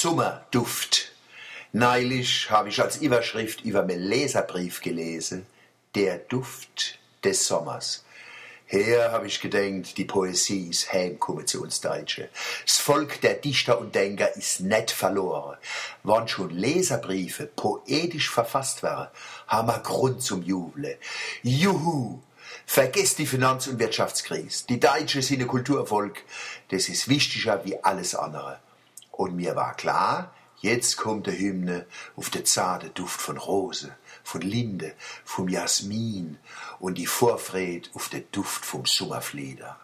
Sommerduft. Neulich habe ich als Überschrift über meinen Leserbrief gelesen, der Duft des Sommers. Her habe ich gedenkt, die Poesie ist heimgekommen zu uns Deutsche. Das Volk der Dichter und Denker ist net verloren. Wann schon Leserbriefe poetisch verfasst waren, haben wir Grund zum Jubeln. Juhu! Vergesst die Finanz- und Wirtschaftskrise. Die Deutsche sind ein Kulturvolk. Das ist wichtiger wie alles andere. Und mir war klar, jetzt kommt der Hymne auf der zarte Duft von Rose, von Linde, vom Jasmin und die Vorfred auf der Duft vom Sommerfleder.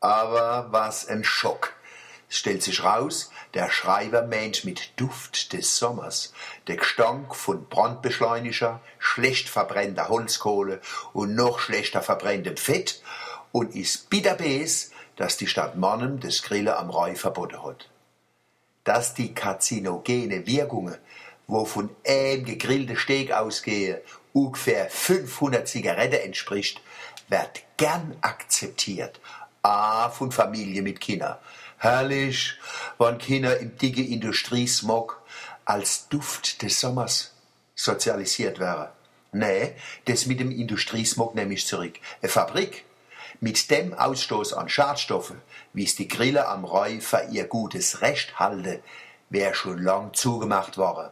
Aber was ein Schock. Es stellt sich raus, der Schreiber meint mit Duft des Sommers der Gestank von Brandbeschleuniger, schlecht verbrennter Holzkohle und noch schlechter verbrenntem Fett und ist bitterbes, dass die Stadt Mannem das Grillen am Räu verboten hat dass die karzinogene Wirkungen, wo von einem gegrillten Steak ausgehe, ungefähr 500 Zigaretten entspricht, wird gern akzeptiert. A von Familie mit Kindern. Herrlich, wann Kinder im dicke Industriesmog als Duft des Sommers sozialisiert wären. Nee, das mit dem Industriesmog nehme ich zurück. Eine Fabrik mit dem Ausstoß an Schadstoffen, wie es die Grille am Reu für ihr gutes Recht halte, wäre schon lang zugemacht worden.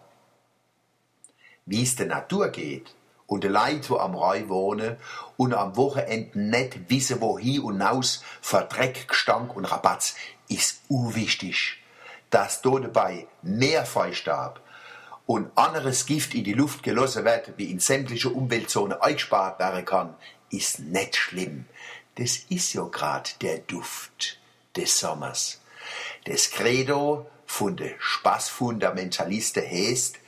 Wie es der Natur geht und die Leute, die am Reu wohnen und am Wochenende nicht wissen, wohin und aus vor Dreck, Gestank und Rabatz, ist unwichtig. Dass dort dabei mehr Feustab und anderes Gift in die Luft gelassen wird, wie in sämtliche Umweltzonen eingespart werden kann, ist nicht schlimm. Das ist ja grad der Duft des Sommers. Das Credo von de Spaßfundamentalisten heißt,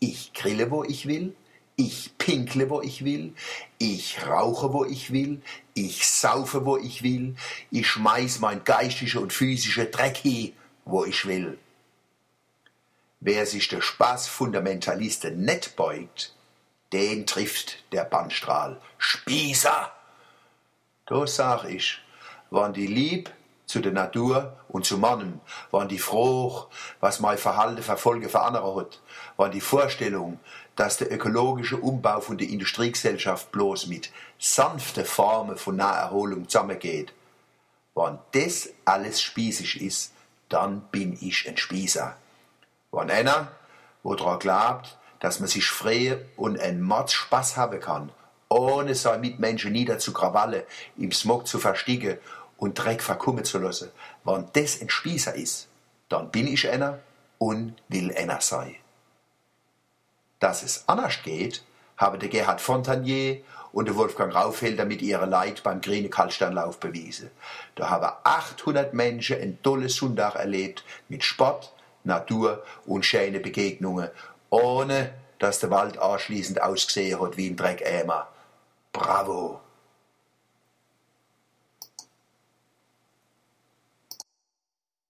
ich grille, wo ich will, ich pinkle, wo ich will, ich rauche, wo ich will, ich saufe, wo ich will, ich schmeiß mein geistische und physische Dreck hin, wo ich will. Wer sich der Spaßfundamentalisten net beugt, den trifft der Bannstrahl. Spießer! Da sag ich, wann die Lieb zu der Natur und zu Mannen, wann die froh, was mein Verhalten verfolge für andere hat, wann die Vorstellung, dass der ökologische Umbau von der Industriegesellschaft bloß mit sanften Formen von Naherholung zusammengeht. Wann das alles spießig ist, dann bin ich ein Spießer. Wann einer, wo dran glaubt, dass man sich frei und ein Mords Spaß haben kann, ohne seine Mitmenschen niederzukrawalle, im Smog zu versticken und Dreck verkummen zu lassen. Wenn das ein Spießer ist, dann bin ich einer und will einer sein. Dass es anders geht, haben der Gerhard Fontanier und der Wolfgang Raufelder mit ihrer Leid beim Grüne Kaltsternlauf bewiesen. Da haben 800 Menschen ein tolles Sonntag erlebt mit Sport, Natur und schönen Begegnungen, ohne dass der Wald anschließend ausgesehen hat wie ein Dreckeimer. Bravo!